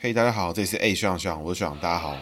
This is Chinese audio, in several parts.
嘿，大家好，这里是 A 学长学长，我是学长，大家好。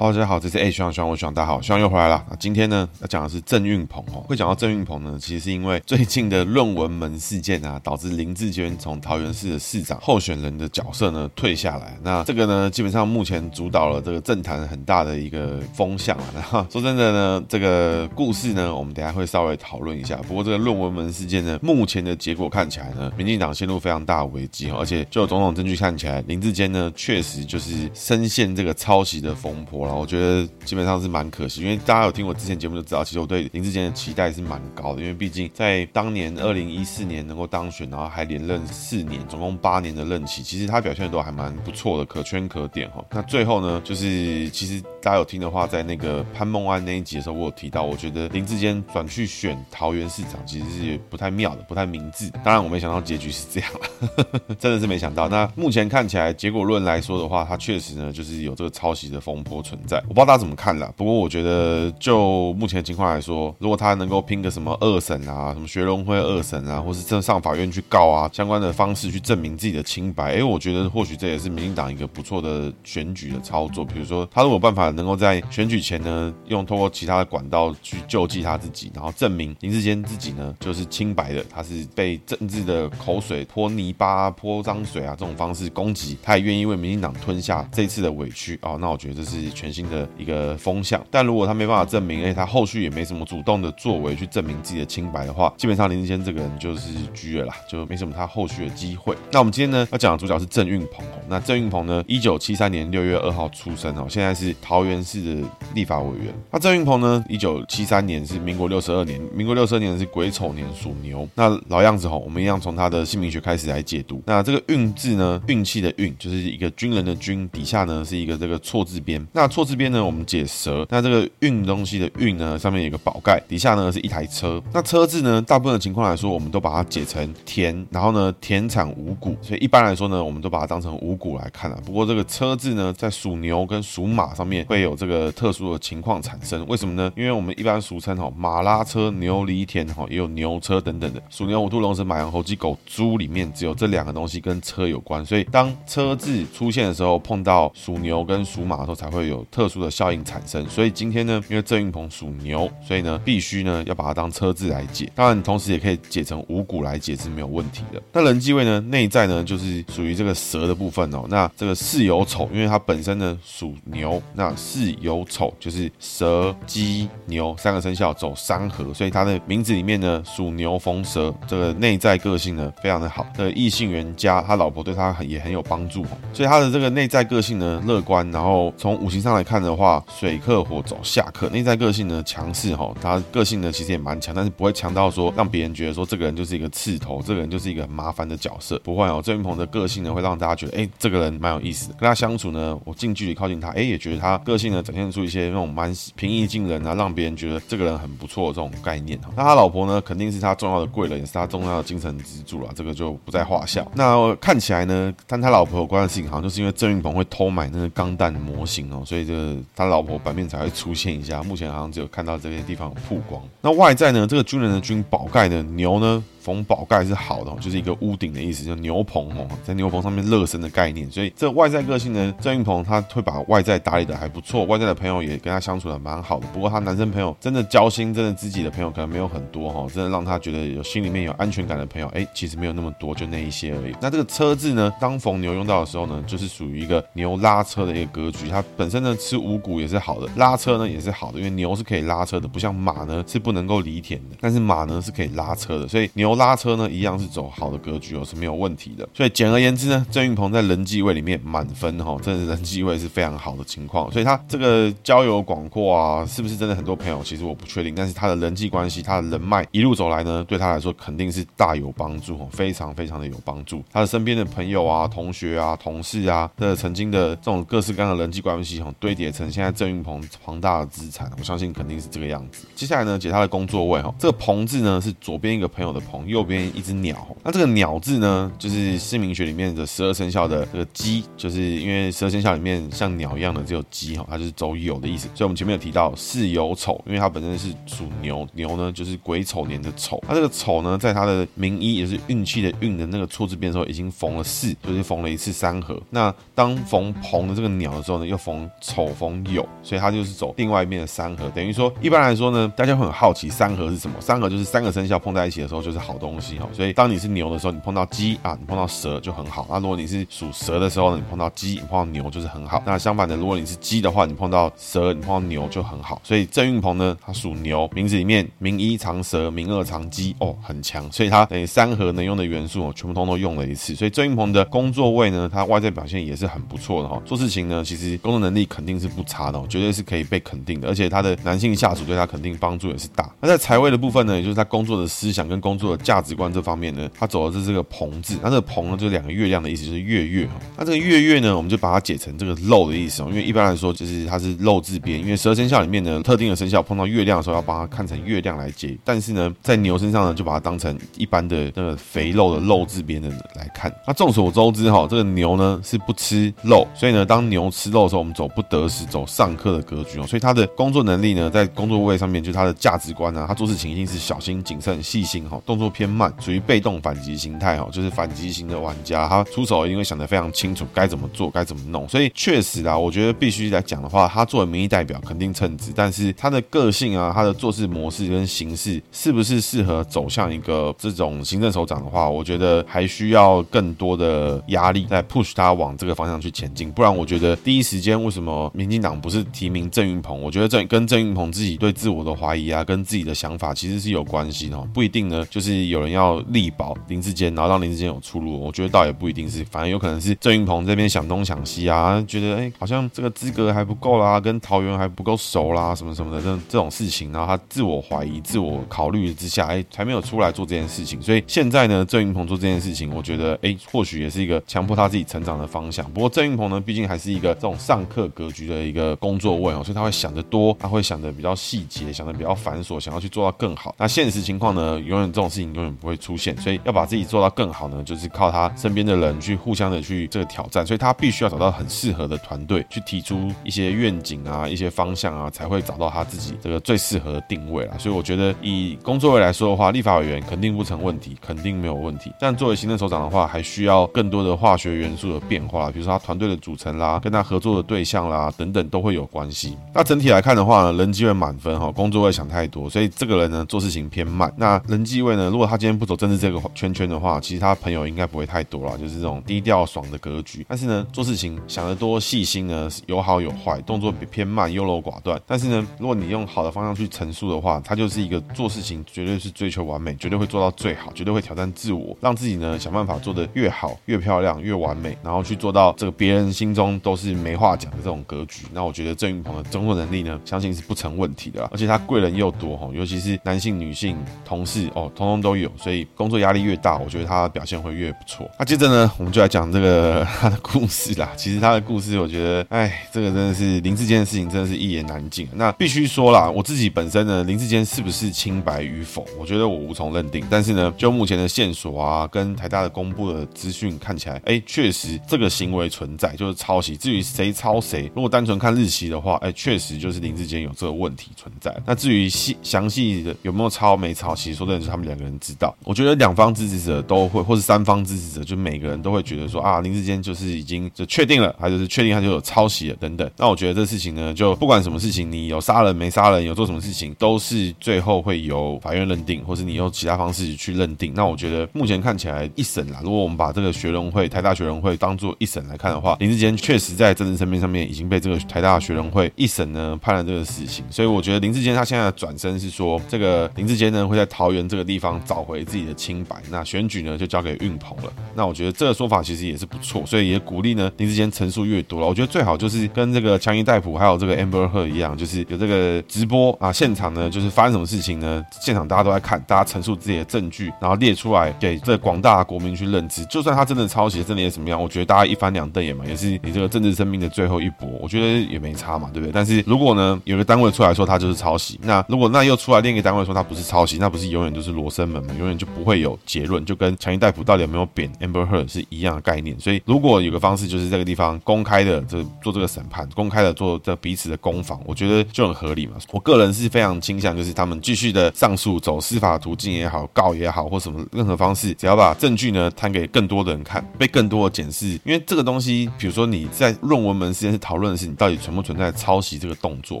大家好，这是 A 学长学长，我学长大家好，希望又回来了。那今天呢，要讲的是郑运鹏哦。会讲到郑运鹏呢，其实是因为最近的论文门事件啊，导致林志坚从桃园市的市长候选人的角色呢退下来。那这个呢，基本上目前主导了这个政坛很大的一个风向啊。然后说真的呢，这个故事呢，我们等下会稍微讨论一下。不过这个论文门事件呢，目前的结果看起来呢，民进党陷入非常大的危机，而且就种种证据看起来，林志坚呢确实就是深陷这个抄袭的风波。我觉得基本上是蛮可惜，因为大家有听我之前节目就知道，其实我对林志坚的期待是蛮高的，因为毕竟在当年二零一四年能够当选，然后还连任四年，总共八年的任期，其实他表现的都还蛮不错的，可圈可点哈。那最后呢，就是其实大家有听的话，在那个潘孟安那一集的时候，我有提到，我觉得林志坚转去选桃园市长，其实是不太妙的，不太明智。当然，我没想到结局是这样了，真的是没想到。那目前看起来，结果论来说的话，他确实呢，就是有这个抄袭的风波存在。我不知道大家怎么看啦，不过我觉得就目前的情况来说，如果他能够拼个什么二审啊，什么学伦会二审啊，或是真上法院去告啊，相关的方式去证明自己的清白，哎，我觉得或许这也是民进党一个不错的选举的操作。比如说，他如果有办法能够在选举前呢，用通过其他的管道去救济他自己，然后证明林志坚自己呢就是清白的，他是被政治的口水泼泥巴、泼脏水啊这种方式攻击，他也愿意为民进党吞下这次的委屈哦，那我觉得这是全新的一个风向，但如果他没办法证明，哎，他后续也没什么主动的作为去证明自己的清白的话，基本上林志坚这个人就是狙了啦，就没什么他后续的机会。那我们今天呢要讲的主角是郑运鹏，那郑运鹏呢，一九七三年六月二号出生哦，现在是桃园市的立法委员。那郑运鹏呢，一九七三年是民国六十二年，民国六十二年是癸丑年，属牛。那老样子哈，我们一样从他的姓名学开始来解读。那这个运字呢，运气的运，就是一个军人的军，底下呢是一个这个错字边。那错字边呢，我们解蛇，那这个运东西的运呢，上面有一个宝盖，底下呢是一台车。那车字呢，大部分的情况来说，我们都把它解成田，然后呢田产五谷，所以一般来说呢，我们都把它当成五谷来看啊。不过这个车字呢，在属牛跟属马上面会有这个特殊的情况产生，为什么呢？因为我们一般俗称哈马拉车、牛犁田哈，也有牛车等等的。属牛、虎、兔、龙、蛇、马、羊、猴、鸡、狗、猪里面只有这两个东西跟车有关，所以当车字出现的时候，碰到属牛跟属马的时候，才会有特殊的效应产生。所以今天呢，因为郑运鹏属牛，所以呢，必须呢要把它当车字来解。当然，同时也可以解成五谷来解是没有问题的。那人际位呢，内在呢就是属于这个蛇的部分哦。那这个巳酉丑，因为它本身呢属牛，那巳酉丑就是蛇、鸡、牛三个生肖走三合，所以它的名字里面呢属牛逢蛇，这个内在个性呢非常的好。这个异性缘佳，他老婆对他很也很有帮助，所以他的这个内在个性呢乐观。然后从五行上上来看的话，水克火走下克，内在个性呢强势哈，他个性呢其实也蛮强，但是不会强到说让别人觉得说这个人就是一个刺头，这个人就是一个很麻烦的角色，不会哦。郑云鹏的个性呢会让大家觉得，哎，这个人蛮有意思，跟他相处呢，我近距离靠近他，哎，也觉得他个性呢展现出一些那种蛮平易近人啊，让别人觉得这个人很不错的这种概念哈。那他老婆呢，肯定是他重要的贵人，也是他重要的精神支柱了，这个就不在话下。那看起来呢，跟他老婆有关的事情，好像就是因为郑云鹏会偷买那个钢弹模型哦，所以这个他老婆版面才会出现一下。目前好像只有看到这些地方有曝光。那外在呢，这个军人的军宝盖的牛呢，逢宝盖是好的，就是一个屋顶的意思，就牛棚哦，在牛棚上面热身的概念。所以这外在个性呢，郑云鹏他会把外在打理的还不错，外在的朋友也跟他相处的蛮好的。不过他男生朋友真的交心、真的知己的朋友可能没有很多哈，真的让他觉得有心里面有安全感的朋友，哎，其实没有那么多，就那一些而已。那这个车字呢，当逢牛用到的时候呢，就是属于一个牛拉车的一个格局。它本身呢吃五谷也是好的，拉车呢也是好的，因为牛是可以拉车的，不像马呢是不能够犁田的，但是马呢是可以拉车的，所以牛。拉车呢，一样是走好的格局哦，是没有问题的。所以简而言之呢，郑云鹏在人际位里面满分哈，真的是人际位是非常好的情况。所以他这个交友广阔啊，是不是真的很多朋友？其实我不确定。但是他的人际关系，他的人脉一路走来呢，对他来说肯定是大有帮助哦，非常非常的有帮助。他的身边的朋友啊、同学啊、同事啊，的曾经的这种各式各样的人际关系哈，堆叠成现在郑云鹏庞大的资产，我相信肯定是这个样子。接下来呢，解他的工作位哈，这个鹏字呢是左边一个朋友的鹏。右边一只鸟。那这个鸟字呢，就是姓名学里面的十二生肖的这个鸡，就是因为十二生肖里面像鸟一样的只有鸡哈，它就是走酉的意思。所以我们前面有提到巳酉丑，因为它本身是属牛，牛呢就是癸丑年的丑。那这个丑呢，在它的名医也是运气的运的那个错字边的时候，已经逢了巳，就是逢了一次三合。那当逢棚的这个鸟的时候呢，又逢丑逢酉，所以它就是走另外一面的三合。等于说，一般来说呢，大家会很好奇三合是什么？三合就是三个生肖碰在一起的时候就是好东西哈。所以当你是牛的时候，你碰到鸡啊，你碰到蛇就很好。那如果你是属蛇的时候呢，你碰到鸡，你碰到牛就是很好。那相反的，如果你是鸡的话，你碰到蛇，你碰到牛就很好。所以郑运鹏呢，他属牛，名字里面名一藏蛇，名二藏鸡，哦，很强。所以他等于三合能用的元素哦，全部通都用了一次。所以郑运鹏的工作位呢，他外在表现也是很不错的哈。做事情呢，其实工作能力肯定是不差的，绝对是可以被肯定的。而且他的男性下属对他肯定帮助也是大。那在财位的部分呢，也就是他工作的思想跟工作的价值观这方面呢，他走的是这个棚字。那这个棚呢，就是两个月亮的意思，就是月月。那这个月月呢，我们就把它解成这个漏的意思哦。因为一般来说，就是它是漏字边。因为十二生肖里面呢，特定的生肖碰到月亮的时候，要把它看成月亮来解。但是呢，在牛身上呢，就把它当成一般的那个肥肉的肉字边的来看。那众所周知哈，这个牛呢是不吃肉，所以呢，当牛吃肉的时候，我们走不得时，走上克的格局哦。所以它的工作能力呢，在工作位上面，就是它的价值观啊，他做事情一定是小心谨慎、细心哈，动作偏慢，属于被动反击心态哈，就是反击型的玩家，他出手一定会想得非常清楚，该怎么做，该怎么弄。所以确实啊，我觉得必须来讲的话，他作为民意代表肯定称职，但是他的个性啊，他的做事模式跟形式，是不是适合走向一个这种行政首长的话，我觉得还需要更多的压力来 push 他往这个方向去前进。不然，我觉得第一时间为什么民进党不是提名郑云鹏？我觉得这跟郑云鹏自己对自我的怀疑啊，跟自己的想法其实是有关系的，不一定呢，就是有人要力保林志坚，然后让林志坚有出路。我觉得倒也不一定是，反正有可能是郑云鹏这边想东想西啊，觉得哎，好像这个资格还不够啦，跟桃园还不够熟啦，什么什么的这这种事情，然后他自我怀疑、自我考虑之下，哎，才没有出来做这件事情。所以现在呢，郑云鹏做这件事情，我觉得哎，或许也是一个强迫他自己成长的方向。不过郑云鹏呢，毕竟还是一个这种上课格局的一个工作位哦，所以他会想得多，他会想得比较细节，想得比较繁琐，想要去做到更好。那现实情况呢，永远这种事情永远不会出现，所以要把自己做到更好呢，就是靠他身边的人去互相的去这个挑战，所以他必须要找到很适合的团队，去提出一些愿景啊、一些方向啊，才会找到他自己这个最适合的定位啦。所以我觉得以工作位来说的话，立法委员肯定不成问题，肯定没有问题。但作为行政首长的话，还需要更多的化学元素的变化，比如说他团队的组成啦，跟他合作的对象啦等等都会有关系。那整体来看的话呢，人机位满分哈，工作位想太多，所以这个人呢做事情偏慢。那人机位呢，如如果他今天不走政治这个圈圈的话，其实他朋友应该不会太多了，就是这种低调爽的格局。但是呢，做事情想得多细心呢，有好有坏，动作偏慢，优柔寡断。但是呢，如果你用好的方向去陈述的话，他就是一个做事情绝对是追求完美，绝对会做到最好，绝对会挑战自我，让自己呢想办法做得越好、越漂亮、越完美，然后去做到这个别人心中都是没话讲的这种格局。那我觉得郑云鹏的综合能力呢，相信是不成问题的啦，而且他贵人又多哈，尤其是男性、女性同事哦，通通都有，所以工作压力越大，我觉得他表现会越不错。那接着呢，我们就来讲这个他的故事啦。其实他的故事，我觉得，哎，这个真的是林志坚的事情，真的是一言难尽。那必须说啦，我自己本身呢，林志坚是不是清白与否，我觉得我无从认定。但是呢，就目前的线索啊，跟台大的公布的资讯看起来，哎，确实这个行为存在，就是抄袭。至于谁抄谁，如果单纯看日期的话，哎，确实就是林志坚有这个问题存在。那至于细详细的有没有抄没抄，其实说真的是他们两个人知道。我觉得两方支持者都会，或是三方支持者，就每个人都会觉得说啊，林志坚就是已经就确定了，还就是确定他就有抄袭了等等。那我觉得这事情呢，就不管什么事情，你有杀人没杀人，有做什么事情，都是最后会由法院认定，或是你用其他方式去认定。那我觉得目前看起来一审啦，如果我们把这个学伦会台大学伦会当做一审来看的话，林志坚确实在政治层面上面已经被这个台大学伦会一审呢判了这个死刑。所以我觉得林志坚他现在的转身是说，这个林志坚呢会在桃园这个地方找回自己的清白，那选举呢就交给运鹏了。那我觉得这个说法其实也是不错，所以也鼓励呢林智坚陈述越多了。我觉得最好就是跟这个强尼戴普还有这个 Amber Heard 一样，就是有这个直播啊，现场呢就是发生什么事情呢？现场大家都在看，大家陈述自己的证据，然后列出来给这广大国民去认知。就算他真的抄袭，真的也怎么样？我觉得大家一翻两瞪眼嘛，也是你这个政治生命的最后一搏，我觉得也没差嘛，对不对？但是如果呢有个单位出来说他就是抄袭，那如果那又出来另一个单位说他不是抄袭，那不是永远都是罗生门嘛，永远就不会有结论，就跟强尼戴普到底有没有贬 Amber Heard 是一样的概念。所以如果有个方式，就是这个地方公开的这做这个审判，公开的做这彼此的攻防，我觉得就很合理嘛。我个人是非常倾向，就是他们继续的上诉，走司法途径也好，告也好，或什么任何方式，只要把证据呢摊给更多的人看，被更多的检视。因为这个东西，比如说你在论文门之间是讨论的是你到底存不存在抄袭这个动作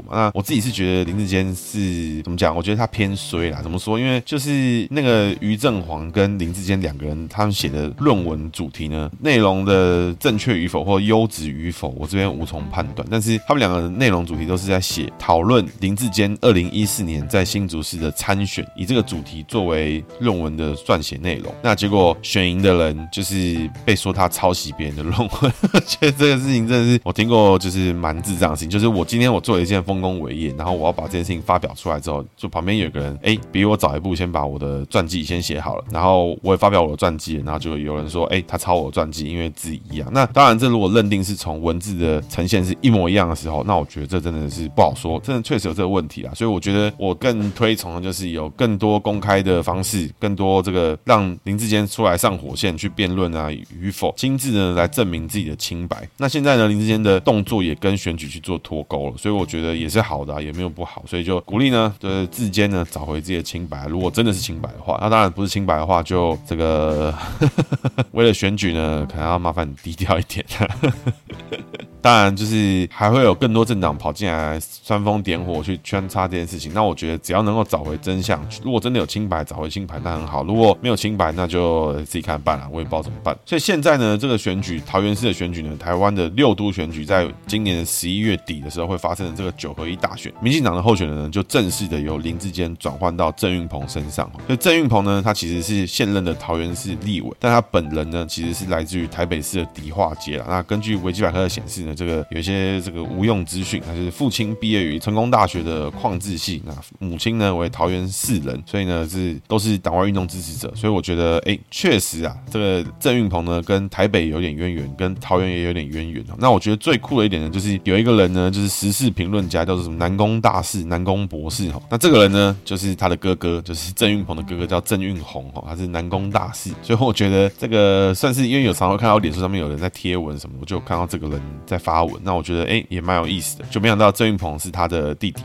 嘛？那我自己是觉得林志坚是怎么讲？我觉得他偏衰啦。怎么说？因为就是那那个于正煌跟林志坚两个人，他们写的论文主题呢，内容的正确与否或优质与否，我这边无从判断。但是他们两个内容主题都是在写讨论林志坚二零一四年在新竹市的参选，以这个主题作为论文的撰写内容。那结果选赢的人就是被说他抄袭别人的论文，觉得这个事情真的是我听过，就是蛮智障的事情。就是我今天我做了一件丰功伟业，然后我要把这件事情发表出来之后，就旁边有个人哎，比我早一步先把我的传记先写好了，然后我也发表我的传记，然后就有人说哎，他抄我的传记，因为字一样。那当然，这如果认定是从文字的呈现是一模一样的时候，那我觉得这真的是不好说，真的确实有这个问题啊。所以我觉得我更推崇的就是有更多公开的方式，更多这个让林志坚出来上火线去辩论啊与否，亲自呢来证明自己的清白。那现在呢，林志坚的动作也跟选举去做脱钩了，所以我觉得也是好的啊，也没有不好。所以就鼓励呢，就是志坚呢找回自己的清白。如果真的是清白话，那当然不是清白的话，就这个 为了选举呢，可能要麻烦低调一点。当然，就是还会有更多政党跑进来煽风点火去穿插这件事情。那我觉得只要能够找回真相，如果真的有清白，找回清白那很好；如果没有清白，那就自己看办了。我也不知道怎么办。所以现在呢，这个选举桃园市的选举呢，台湾的六都选举，在今年的十一月底的时候会发生的这个九合一大选，民进党的候选人呢，就正式的由林志坚转换到郑运鹏身上。所以郑运鹏呢，他其实是现任的桃园市立委，但他本人呢，其实是来自于台北市的迪化街了。那根据维基百科的显示呢，这个有一些这个无用资讯，他是父亲毕业于成功大学的矿制系，那母亲呢为桃园市人，所以呢是都是党外运动支持者，所以我觉得哎，确实啊，这个郑运鹏呢跟台北有点渊源，跟桃园也有点渊源。那我觉得最酷的一点呢，就是有一个人呢，就是时事评论家，叫做什么南宫大士、南宫博士哈。那这个人呢，就是他的哥哥，就是郑运鹏的哥哥，叫郑运鸿哈，他是南宫大士，所以我觉得这个算是因为有常会看到脸书上面有人在贴文什么，我就看到这个人在发文。那我觉得哎、也蛮有意思的，就没想到郑云鹏是他的弟弟，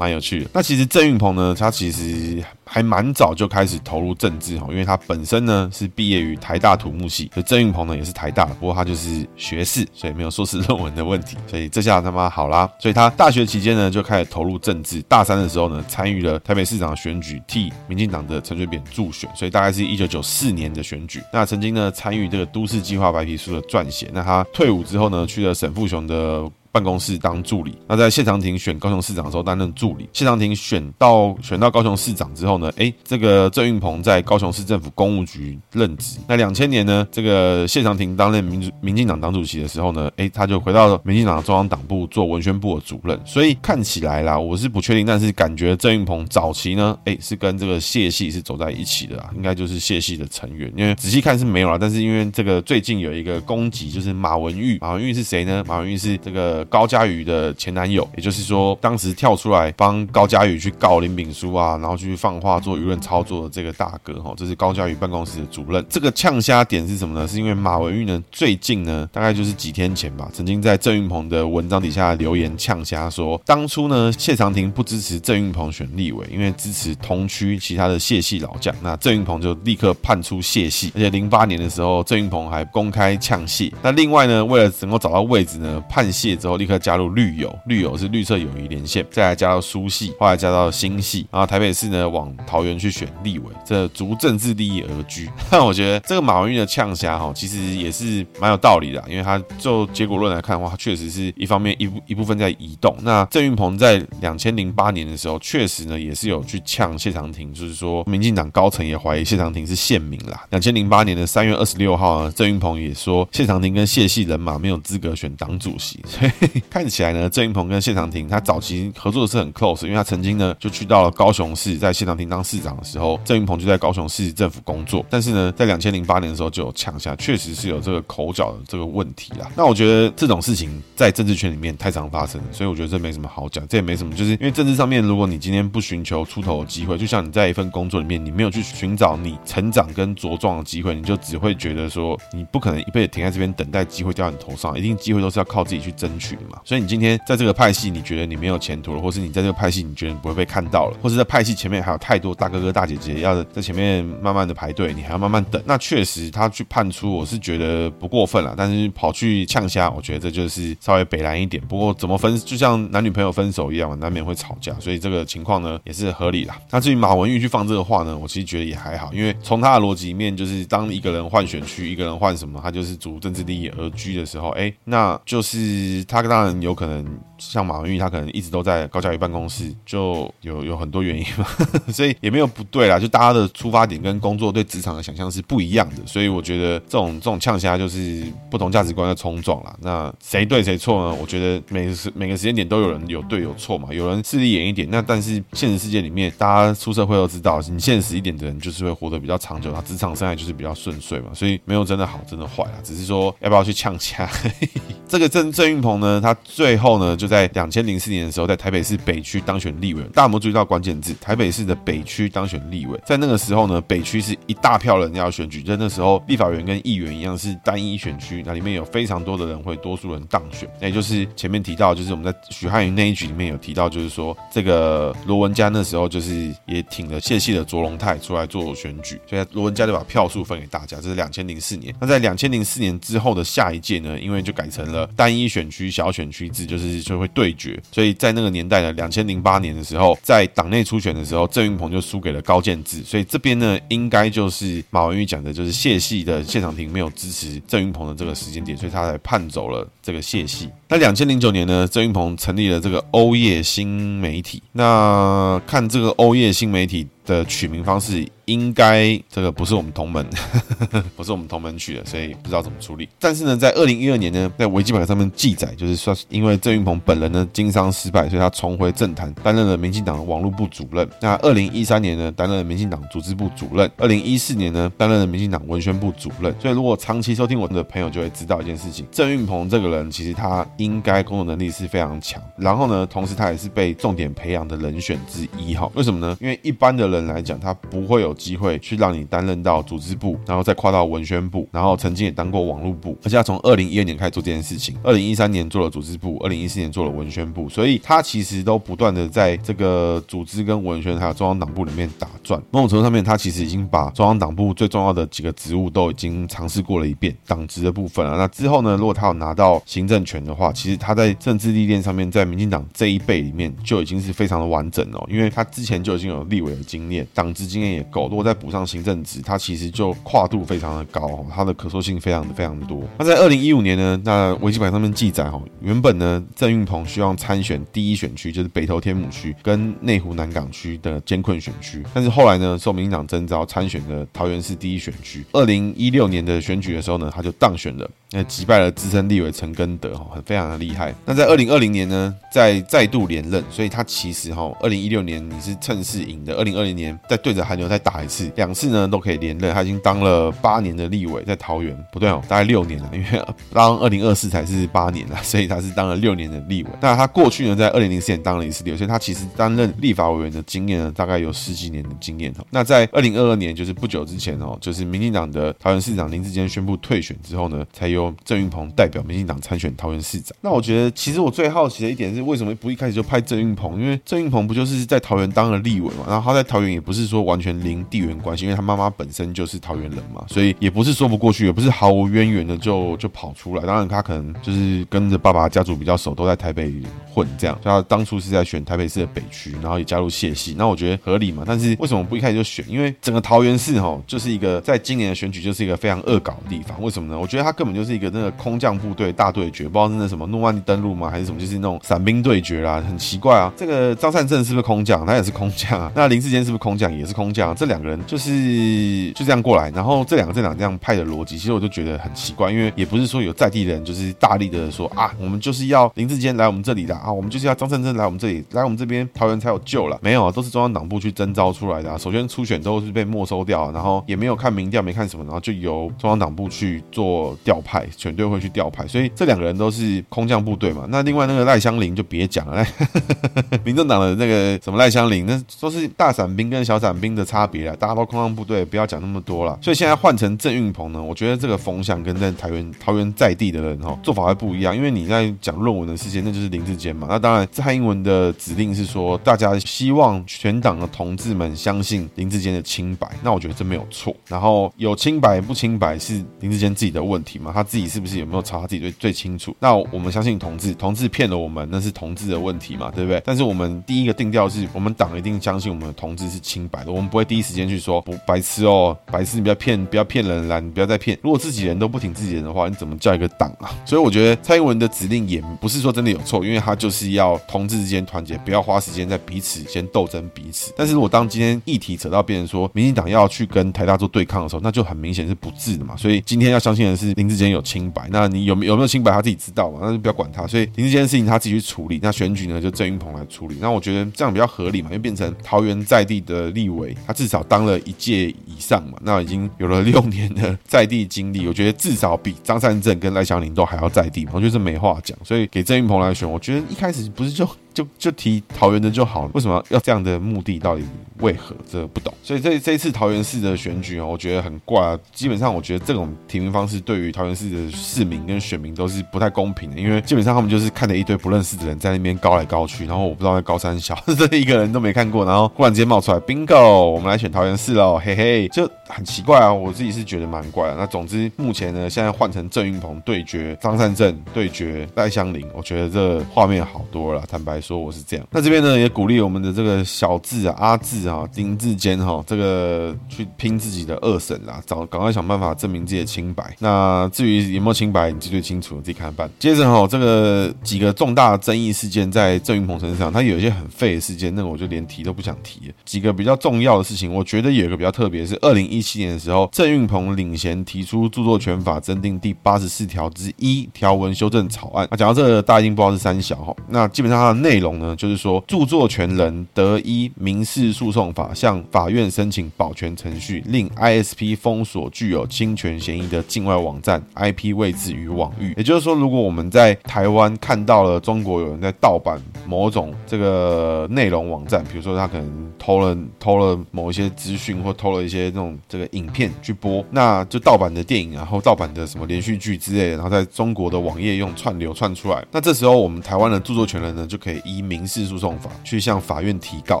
蛮有趣的。那其实郑运鹏呢，他其实还蛮早就开始投入政治哈，因为他本身呢是毕业于台大土木系，所以郑运鹏呢也是台大，不过他就是学士，所以没有硕士论文的问题。所以这下他妈好啦，所以他大学期间呢就开始投入政治，大三的时候呢参与了台北市长选举，替民进党的陈水扁助选，所以大概是一九九四年的选举。那曾经呢参与这个都市计划白皮书的撰写。那他退伍之后呢，去了沈富雄的。办公室当助理，那在谢长廷选高雄市长的时候担任助理。谢长廷选到选到高雄市长之后呢，哎，这个郑运鹏在高雄市政府公务局任职。那两千年呢，这个谢长廷担任民主民进党党主席的时候呢，哎，他就回到民进党中央党部做文宣部的主任。所以看起来啦，我是不确定，但是感觉郑运鹏早期呢，哎，是跟这个谢系是走在一起的啦，应该就是谢系的成员。因为仔细看是没有啦，但是因为这个最近有一个攻击，就是马文玉。马文玉是谁呢？马文玉是这个。高嘉瑜的前男友，也就是说，当时跳出来帮高嘉瑜去告林炳书啊，然后去放话做舆论操作的这个大哥哈，这是高嘉瑜办公室的主任。这个呛虾点是什么呢？是因为马文玉呢，最近呢，大概就是几天前吧，曾经在郑运鹏的文章底下留言呛虾说，当初呢，谢长廷不支持郑运鹏选立委，因为支持同区其他的谢系老将，那郑运鹏就立刻判出谢系。而且零八年的时候，郑运鹏还公开呛谢。那另外呢，为了能够找到位置呢，判谢之后。立刻加入绿友，绿友是绿色友谊连线，再来加到苏系，后来加到新系，然后台北市呢往桃园去选立委，这逐政治利益而居。但我觉得这个马文玉的呛虾哈，其实也是蛮有道理的，因为他就结果论来看的话，确实是一方面一部一部分在移动。那郑运鹏在两千零八年的时候，确实呢也是有去呛谢长廷，就是说民进党高层也怀疑谢长廷是县民啦。两千零八年的三月二十六号呢，郑运鹏也说谢长廷跟谢系人马没有资格选党主席，所以。看起来呢，郑云鹏跟谢长廷他早期合作的是很 close，因为他曾经呢就去到了高雄市，在谢长廷当市长的时候，郑云鹏就在高雄市政府工作。但是呢，在两千零八年的时候就有呛下，确实是有这个口角的这个问题啦。那我觉得这种事情在政治圈里面太常发生了，所以我觉得这没什么好讲，这也没什么，就是因为政治上面，如果你今天不寻求出头的机会，就像你在一份工作里面，你没有去寻找你成长跟茁壮的机会，你就只会觉得说你不可能一辈子停在这边等待机会掉你头上，一定机会都是要靠自己去争取所以你今天在这个派系，你觉得你没有前途了，或是你在这个派系你觉得你不会被看到了，或是在派系前面还有太多大哥哥大姐姐要在前面慢慢的排队，你还要慢慢等。那确实他去判出，我是觉得不过分了，但是跑去呛虾，我觉得这就是稍微北蓝一点。不过怎么分，就像男女朋友分手一样嘛，难免会吵架，所以这个情况呢也是合理啦。那至于马文玉去放这个话呢，我其实觉得也还好，因为从他的逻辑里面，就是当一个人换选区，一个人换什么，他就是逐政治利益而居的时候，哎，那就是他当然有可能像马文玉，他可能一直都在高嘉瑜办公室，就有有很多原因嘛，所以也没有不对啦，就大家的出发点跟工作对职场的想象是不一样的，所以我觉得这种这种呛虾就是不同价值观的冲撞啦。那谁对谁错呢？我觉得每个时每个时间点都有人有对有错嘛，有人势利眼一点，那但是现实世界里面，大家出社会都知道，你现实一点的人就是会活得比较长久，他职场生涯就是比较顺遂嘛，所以没有真的好，真的坏啦，只是说要不要去呛虾。这个郑郑运鹏呢，他最后呢就在两千零四年的时候，在台北市北区当选立委。大家有没有注意到关键字？台北市的北区当选立委，在那个时候呢，北区是一大票人要选举，在那时候立法员跟议员一样是单一选区，那里面有非常多的人会多数人当选。那也就是前面提到，就是我们在许汉云那一局里面有提到，就是说这个罗文嘉那时候就是也挺了谢系的卓荣泰出来做选举，所以罗文嘉就把票数分给大家。这是两千零四年。那在两千零四年之后的下一届呢，因为就改成了单一选区小选区制，就是就会对决。所以在那个年代呢，两千零八年的时候，在党内初选的时候，郑云鹏就输给了高建志。所以这边呢，应该就是马文玉讲的，就是谢系的谢长廷没有支持郑云鹏的这个时间点，所以他才判走了这个谢系。那两千零九年呢，郑云鹏成立了这个欧叶新媒体。那看这个欧叶新媒体的取名方式。应该这个不是我们同门，不是我们同门取的，所以不知道怎么处理。但是呢，在二零一二年呢，在维基百科上面记载，就是说，因为郑云鹏本人呢经商失败，所以他重回政坛，担任了民进党的网络部主任。那二零一三年呢，担任了民进党组织部主任。二零一四年呢，担任了民进党文宣部主任。所以，如果长期收听我的朋友就会知道一件事情：郑云鹏这个人其实他应该工作能力是非常强。然后呢，同时他也是被重点培养的人选之一。哈，为什么呢？因为一般的人来讲，他不会有。机会去让你担任到组织部，然后再跨到文宣部，然后曾经也当过网络部，而且他从二零一二年开始做这件事情，二零一三年做了组织部，二零一四年做了文宣部，所以他其实都不断的在这个组织跟文宣还有中央党部里面打转。某种程度上面，他其实已经把中央党部最重要的几个职务都已经尝试过了一遍，党职的部分啊。那之后呢，如果他有拿到行政权的话，其实他在政治历练上面，在民进党这一辈里面就已经是非常的完整了，因为他之前就已经有立委的经验，党职经验也够。如果再补上行政职，他其实就跨度非常的高，他的可塑性非常的非常的多。那在二零一五年呢，那维基百科上面记载哈，原本呢郑运鹏希望参选第一选区，就是北投天母区跟内湖南港区的艰困选区，但是后来呢受民进党征召参选了桃园市第一选区。二零一六年的选举的时候呢，他就当选了，那击败了资深立委陈根德哈，很非常非常的厉害。那在二零二零年呢，再再度连任，所以他其实哈，二零一六年你是趁势赢的，二零二零年再对着韩流再打一次。两次呢都可以连任，他已经当了八年的立委，在桃园不对哦，大概六年了，因为当二零二四才是八年了，所以他是当了六年的立委。那他过去呢，在二零零四年当了一次立委，所以他其实担任立法委员的经验呢，大概有十几年的经验哦。那在二零二二年，就是不久之前哦，就是民进党的桃园市长林智坚宣布退选之后呢，才由郑运鹏代表民进党参选桃园市长。那我觉得，其实我最好奇的一点是，为什么不一开始就派郑运鹏？因为郑运鹏不就是在桃园当了立委嘛，然后他在桃园也不是说完全零地缘关系，因为他妈妈本身就是桃园人嘛，所以也不是说不过去，也不是毫无渊源的就就跑出来。当然，他可能就是跟着爸爸家族比较熟，都在台北混这样。所以他当初是在选台北市的北区，然后也加入谢系，那我觉得合理嘛。但是为什么不一开始就选？因为整个桃园市哈，就是一个在今年的选举就是一个非常恶搞的地方。为什么呢？我觉得他根本就是一个那个空降部队大对决，不知道真的什么诺曼底登陆吗？还是什么？就是那种伞兵对决啦，很奇怪啊。这个张善政是不是空降？他也是空降啊。那林志坚是不是空降？也是空降啊。这两个人就是就这样过来，然后这两个政党这样派的逻辑，其实我就觉得很奇怪，因为也不是说有在地人就是大力的说啊，我们就是要林志坚来我们这里的啊，我们就是要张善政来我们这里，来我们这边桃园才有救了，没有，都是中央党部去征召出来的啊。首先初选都是被没收掉，然后也没有看民调，没看什么，然后就由中央党部去做调派，选队会去调派，所以这两个人都是空降部队嘛。那另外那个赖香林就别讲了，民政党的那个什么赖香林，那都是大伞兵跟小伞兵的差别啊，大家都空降部队，不要讲那么多了。所以现在换成郑运鹏呢，我觉得这个风向跟在桃园桃园在地的人哈做法会不一样，因为你在讲论文的事情，那就是林志坚嘛。那当然蔡英文的指令是说，大家希望全党的同志们相信林志坚的清白，那我觉得这没有错。然后有清白不清白是林志坚自己的问题嘛，他自己是不是有没有查他自己最最清楚？那我们相信同志，同志骗了我们，那是同志的问题嘛，对不对？但是我们第一个定调是我们党一定相信我们的同志是清白的，我们不会第一时间去说不白痴哦，白痴你不要骗，不要骗人啦，你不要再骗。如果自己人都不挺自己人的话，你怎么叫一个党啊？所以我觉得蔡英文的指令也不是说真的有错，因为他就是要同志之间团结，不要花时间在彼此先斗争彼此。但是如果当今天议题扯到变成说民进党要去跟台大做对抗的时候，那就很明显是不智的嘛。所以今天要相信的是林志坚有清白，那你有没有没有清白他自己知道嘛，那就不要管他。所以林志坚的事情他自己去处理，那选举呢就郑云鹏来处理。那我觉得这样比较合理嘛，因为变成桃园在地的立委，他至少当了一届以上嘛，那已经有了六年的在地经历，我觉得至少比张善政跟赖祥林都还要在地嘛，我觉得是没话讲。所以给郑云鹏来选，我觉得一开始不是就。就就提桃园的就好了，为什么要这样的目的？到底为何？这不懂。所以这这一次桃园市的选举啊，我觉得很怪啊。基本上，我觉得这种提名方式对于桃园市的市民跟选民都是不太公平的，因为基本上他们就是看着一堆不认识的人在那边高来高去，然后我不知道在高三小，这一个人都没看过，然后忽然之间冒出来，bingo，我们来选桃园市喽，嘿嘿，就很奇怪啊。我自己是觉得蛮怪的。那总之，目前呢，现在换成郑运鹏对决张善政，对决赖香伶，我觉得这画面好多了。坦白说，说我是这样。那这边呢，也鼓励我们的这个小智啊、阿智啊、林智坚哈，这个去拼自己的二审啦，找赶快想办法证明自己的清白。那至于有没有清白，你自己最清楚，自己看着办。接着哈，这个几个重大争议事件在郑云鹏身上，他有一些很废的事件，那个我就连提都不想提。几个比较重要的事情，我觉得有一个比较特别，是二零一七年的时候，郑云鹏领衔提出著作权法增订第八十四条之一条文修正草案。那讲到这个，大家一定不知道是三小哈。那基本上它的内内容呢，就是说，著作权人得依民事诉讼法向法院申请保全程序，令 ISP 封锁具有侵权嫌疑的境外网站 IP 位置与网域。也就是说，如果我们在台湾看到了中国有人在盗版某种这个内容网站，比如说他可能偷了偷了某一些资讯，或偷了一些那种这个影片去播，那就盗版的电影，然后盗版的什么连续剧之类的，然后在中国的网页用串流串出来，那这时候我们台湾的著作权人呢，就可以依民事诉讼法去向法院提告，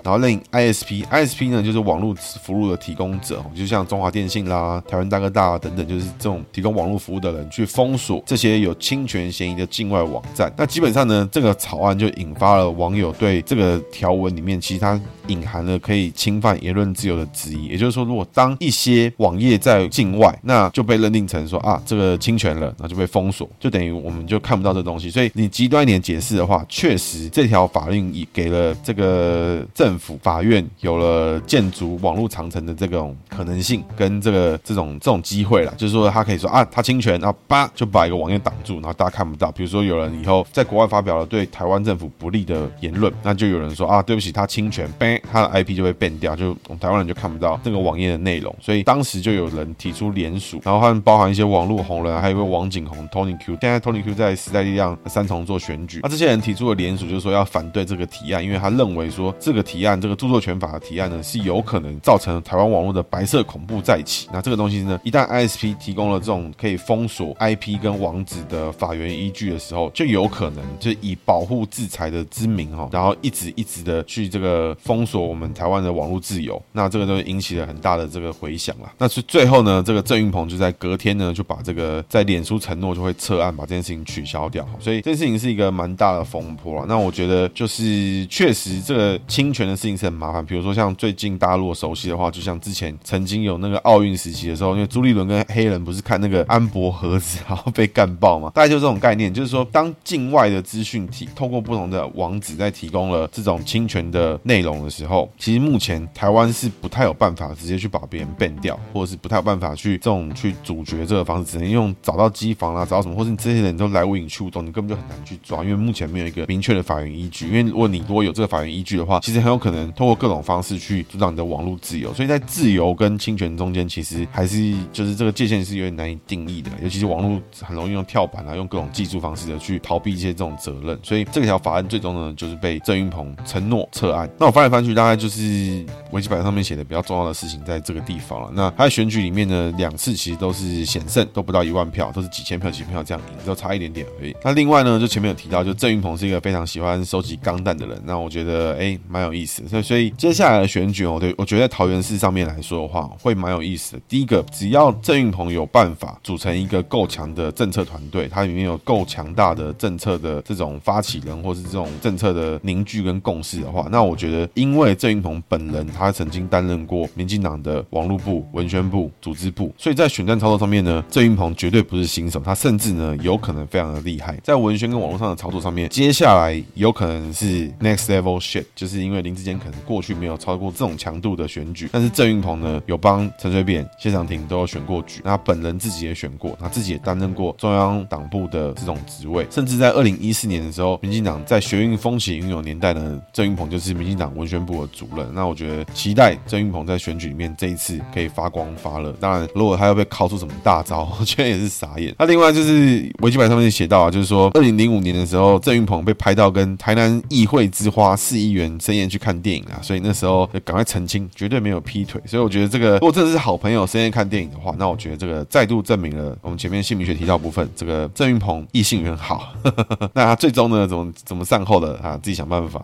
然后令 ISP，ISP 呢就是网络服务的提供者，就像中华电信啦、台湾大哥大等等，就是这种提供网络服务的人去封锁这些有侵权嫌疑的境外网站。那基本上呢，这个草案就引发了网友对这个条文里面其实它隐含了可以侵犯言论自由的质疑。也就是说，如果当一些网页在境外，那就被认定成说啊这个侵权了，那就被封锁，就等于我们就看不到这东西。所以你极端一点解释的话，确实这条法令已给了。这个政府法院有了建筑网络长城的这种可能性，跟这个这种这种机会了，就是说他可以说啊，他侵权，然后叭就把一个网页挡住，然后大家看不到。比如说有人以后在国外发表了对台湾政府不利的言论，那就有人说啊，对不起，他侵权，呗，他的 IP 就会变掉，就我们台湾人就看不到这个网页的内容。所以当时就有人提出联署，然后他们包含一些网络红人，还有一个王景宏 Tony Q，现在 Tony Q 在时代力量三重做选举，那这些人提出了联署，就是说要反对这个提案，因为他。认为说这个提案，这个著作权法的提案呢，是有可能造成台湾网络的白色恐怖再起。那这个东西呢，一旦 ISP 提供了这种可以封锁 IP 跟网址的法源依据的时候，就有可能就以保护制裁的之名哈，然后一直一直的去这个封锁我们台湾的网络自由。那这个就引起了很大的这个回响了。那是最后呢，这个郑运鹏就在隔天呢，就把这个在脸书承诺就会撤案，把这件事情取消掉。所以这件事情是一个蛮大的风波了。那我觉得就是确实这个侵权的事情是很麻烦。比如说像最近大陆熟悉的话，就像之前曾经有那个奥运时期的时候，因为朱立伦跟黑人不是看那个安博盒子，然后被干爆嘛？大概就是这种概念，就是说当境外的资讯体透过不同的网址在提供了这种侵权的内容的时候，其实目前台湾是不太有办法直接去把别人 ban 掉，或者是不太有办法去这种去阻绝这个方式，只能用找到机房啦，找到什么，或者你这些人都来无影去无踪，你根本就很难去抓，因为目前没有一个明确的法源依据。因为如果你如果有这个法源依据的话，其实很有可能通过各种方式去阻挡你的网络自由。所以在自由跟侵权中间，其实还是就是这个界限是有点难以定义的，尤其是网络很容易用跳板啊，用各种技术方式的去逃避一些这种责任。所以这条法案最终呢，就是被郑云鹏承诺撤案。那我翻来翻去，大概就是维基百科上面写的比较重要的事情，在这个地方了。那他在选举里面呢，两次其实都是险胜，都不到一万票，都是几千票、几千票这样赢，就差一点点而已。那另外呢，就前面有提到，就郑云鹏是一个非常喜欢收集钢弹的人。那我觉得哎，蛮有意思的。所以，所以接下来的选举，我对我觉得在桃园市上面来说的话，会蛮有意思的。第一个，只要郑运鹏有办法组成一个够强的政策团队，它里面有够强大的政策的这种发起人，或是这种政策的凝聚跟共识的话，那我觉得，因为郑运鹏本人他曾经担任过民进党的网络部、文宣部、组织部，所以在选战操作上面呢，郑运鹏绝对不是新手，他甚至呢有可能非常的厉害，在文宣跟网络上的操作上面，接下来有可可能是 next level shit，就是因为林志坚可能过去没有超过这种强度的选举，但是郑运鹏呢有帮陈水扁、谢长廷都有选过举，那本人自己也选过，他自己也担任过中央党部的这种职位，甚至在二零一四年的时候，民进党在学运风起云涌年代呢，郑运鹏就是民进党文宣部的主任。那我觉得期待郑运鹏在选举里面这一次可以发光发热。当然，如果他要被拷出什么大招，我觉得也是傻眼。那另外就是维基百科上面写到啊，就是说二零零五年的时候，郑运鹏被拍到跟台南议会之花市议员申燕去看电影啊，所以那时候就赶快澄清，绝对没有劈腿。所以我觉得这个如果真的是好朋友申燕看电影的话，那我觉得这个再度证明了我们前面姓名学提到部分，这个郑运鹏异性缘好。那他最终呢，怎么怎么善后的啊？自己想办法。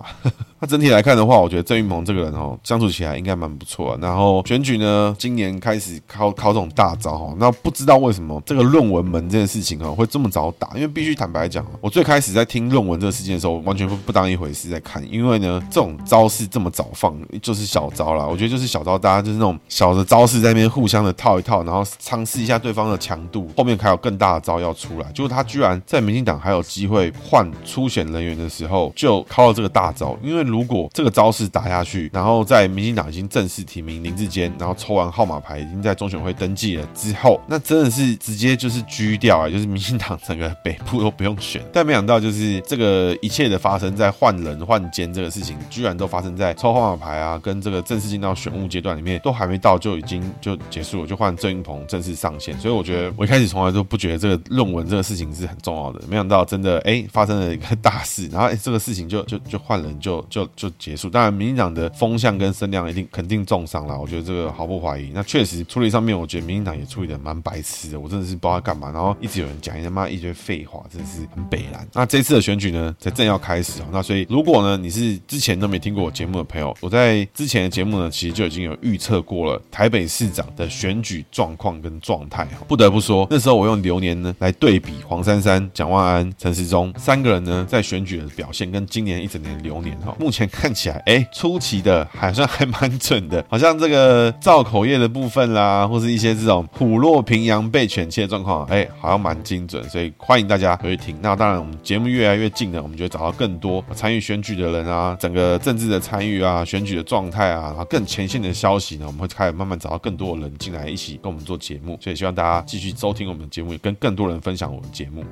那整体来看的话，我觉得郑运鹏这个人哦，相处起来应该蛮不错。然后选举呢，今年开始靠靠这种大招哈。那不知道为什么这个论文门这件事情哦会这么早打？因为必须坦白讲，我最开始在听论文这个事件的时候，完全不不当一回事在看。因为呢，这种招式这么早放，就是小招啦。我觉得就是小招，大家就是那种小的招式在那边互相的套一套，然后尝试一下对方的强度，后面还有更大的招要出来。就是他居然在民进党还有机会换初选人员的时候，就靠了这个大招。因为如果这个招式打下去，然后在民进党已经正式提名林志坚，然后抽完号码牌已经在中选会登记了之后，那真的是直接就是狙掉啊，就是民进党整个北部都不用选。但没想到就是这个一切的发发生在换人换监这个事情，居然都发生在抽号码牌啊，跟这个正式进到选务阶段里面都还没到就已经就结束了，就换郑云鹏正式上线。所以我觉得我一开始从来都不觉得这个论文这个事情是很重要的，没想到真的哎发生了一个大事，然后哎这个事情就就就换人就就就结束。当然，民进党的风向跟声量一定肯定重伤了，我觉得这个毫不怀疑。那确实处理上面，我觉得民进党也处理的蛮白痴的，我真的是不知道干嘛。然后一直有人讲，一些妈一堆废话，真的是很北烂。那这次的选举呢，才正要开始哦。那所以如果呢你是之前都没听过我节目的朋友，我在之前的节目呢，其实就已经有预测过了台北市长的选举状况跟状态。不得不说，那时候我用流年呢来对比黄珊珊、蒋万安、陈时中三个人呢在选举的表现，跟今年一整年流年哈，目前看起来。哎，初期的还算还蛮准的，好像这个造口业的部分啦，或是一些这种虎落平阳被犬欺的状况，哎，好像蛮精准，所以欢迎大家回去听。那当然，我们节目越来越近了，我们就会找到更多参与选举的人啊，整个政治的参与啊，选举的状态啊，然后更前线的消息呢，我们会开始慢慢找到更多的人进来一起跟我们做节目。所以希望大家继续收听我们的节目，跟更多人分享我们节目。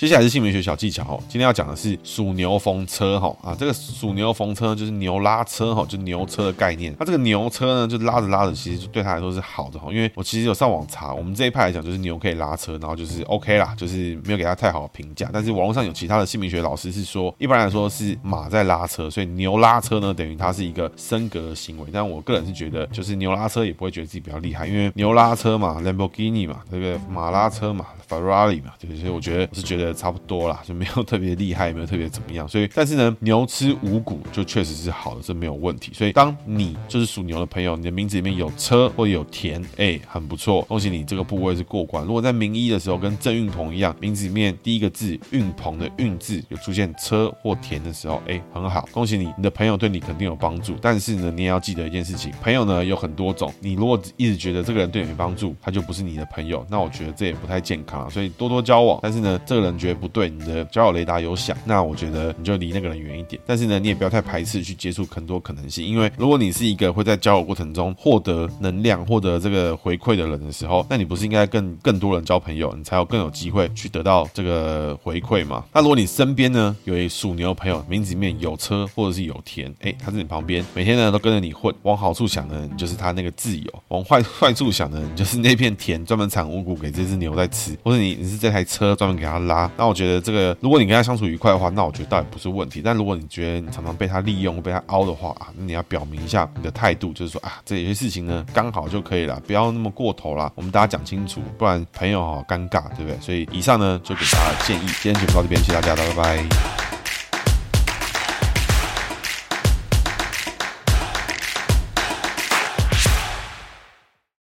接下来是姓名学小技巧哦，今天要讲的是属牛逢车哈啊，这个属牛逢车就是牛拉车哈，就牛车的概念。那这个牛车呢，就拉着拉着，其实就对他来说是好的哈，因为我其实有上网查，我们这一派来讲就是牛可以拉车，然后就是 OK 啦，就是没有给他太好的评价。但是网络上有其他的姓名学老师是说，一般来说是马在拉车，所以牛拉车呢，等于它是一个升格的行为。但我个人是觉得，就是牛拉车也不会觉得自己比较厉害，因为牛拉车嘛，Lamborghini 嘛，这个马拉车嘛，Ferrari 嘛，对，所以我觉得我是觉得。差不多啦，就没有特别厉害，也没有特别怎么样。所以，但是呢，牛吃五谷就确实是好的，这没有问题。所以，当你就是属牛的朋友，你的名字里面有车或有田，哎，很不错，恭喜你这个部位是过关。如果在名医的时候跟郑运鹏一样，名字里面第一个字运鹏的运字有出现车或田的时候，哎，很好，恭喜你，你的朋友对你肯定有帮助。但是呢，你也要记得一件事情，朋友呢有很多种，你如果一直觉得这个人对你没帮助，他就不是你的朋友，那我觉得这也不太健康。所以多多交往，但是呢，这个人觉得不对，你的交友雷达有响，那我觉得你就离那个人远一点。但是呢，你也不要太排斥去接触很多可能性，因为如果你是一个会在交友过程中获得能量、获得这个回馈的人的时候，那你不是应该更更多人交朋友，你才有更有机会去得到这个回馈嘛？那如果你身边呢有一属牛朋友，名字里面有车或者是有田，哎，他在你旁边，每天呢都跟着你混，往好处想的，你就是他那个挚友；往坏坏处想的，你就是那片田专门产五谷给这只牛在吃，或者你你是这台车专门给他拉。那我觉得这个，如果你跟他相处愉快的话，那我觉得倒也不是问题。但如果你觉得你常常被他利用、被他凹的话啊，那你要表明一下你的态度，就是说啊，这有些事情呢刚好就可以了，不要那么过头啦。我们大家讲清楚，不然朋友好尴尬，对不对？所以以上呢就给大家建议，今天节目到这边，谢谢大家，拜拜。